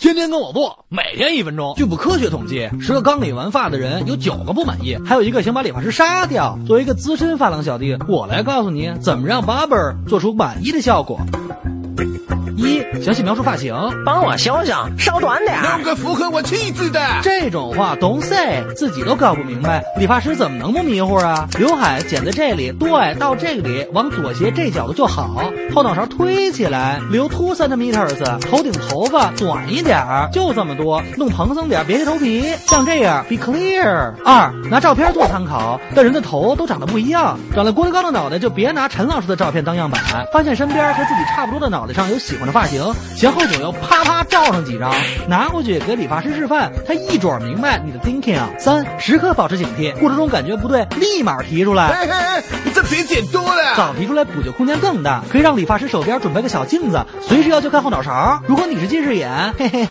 天天跟我做，每天一分钟。据不科学统计，十个刚理完发的人有九个不满意，还有一个想把理发师杀掉。作为一个资深发廊小弟，我来告诉你怎么让 barber 做出满意的效果。一、详细描述发型，帮我修修，稍短点弄个符合我气质的。这种话 don't say，自己都搞不明白，理发师怎么能不迷糊啊？刘海剪在这里，对，到这里，往左斜这角度就好。后脑勺推起来，留 two centimeters，头顶头发短一点儿，就这么多，弄蓬松点，别贴头皮，像这样，be clear。二、拿照片做参考，但人的头都长得不一样，长了郭德纲的脑袋就别拿陈老师的照片当样板。发现身边和自己差不多的脑袋上有喜欢的发型，前后左右啪啪照上几张，拿过去给理发师示范，他一准明白你的 thinking 啊。三、时刻保持警惕，过程中感觉不对，立马提出来。哎哎哎，这别剪多了。早提出来补救空间更大，可以让理发师手边准备个小镜子，随时要求看后脑勺。如果你是近视眼，嘿嘿。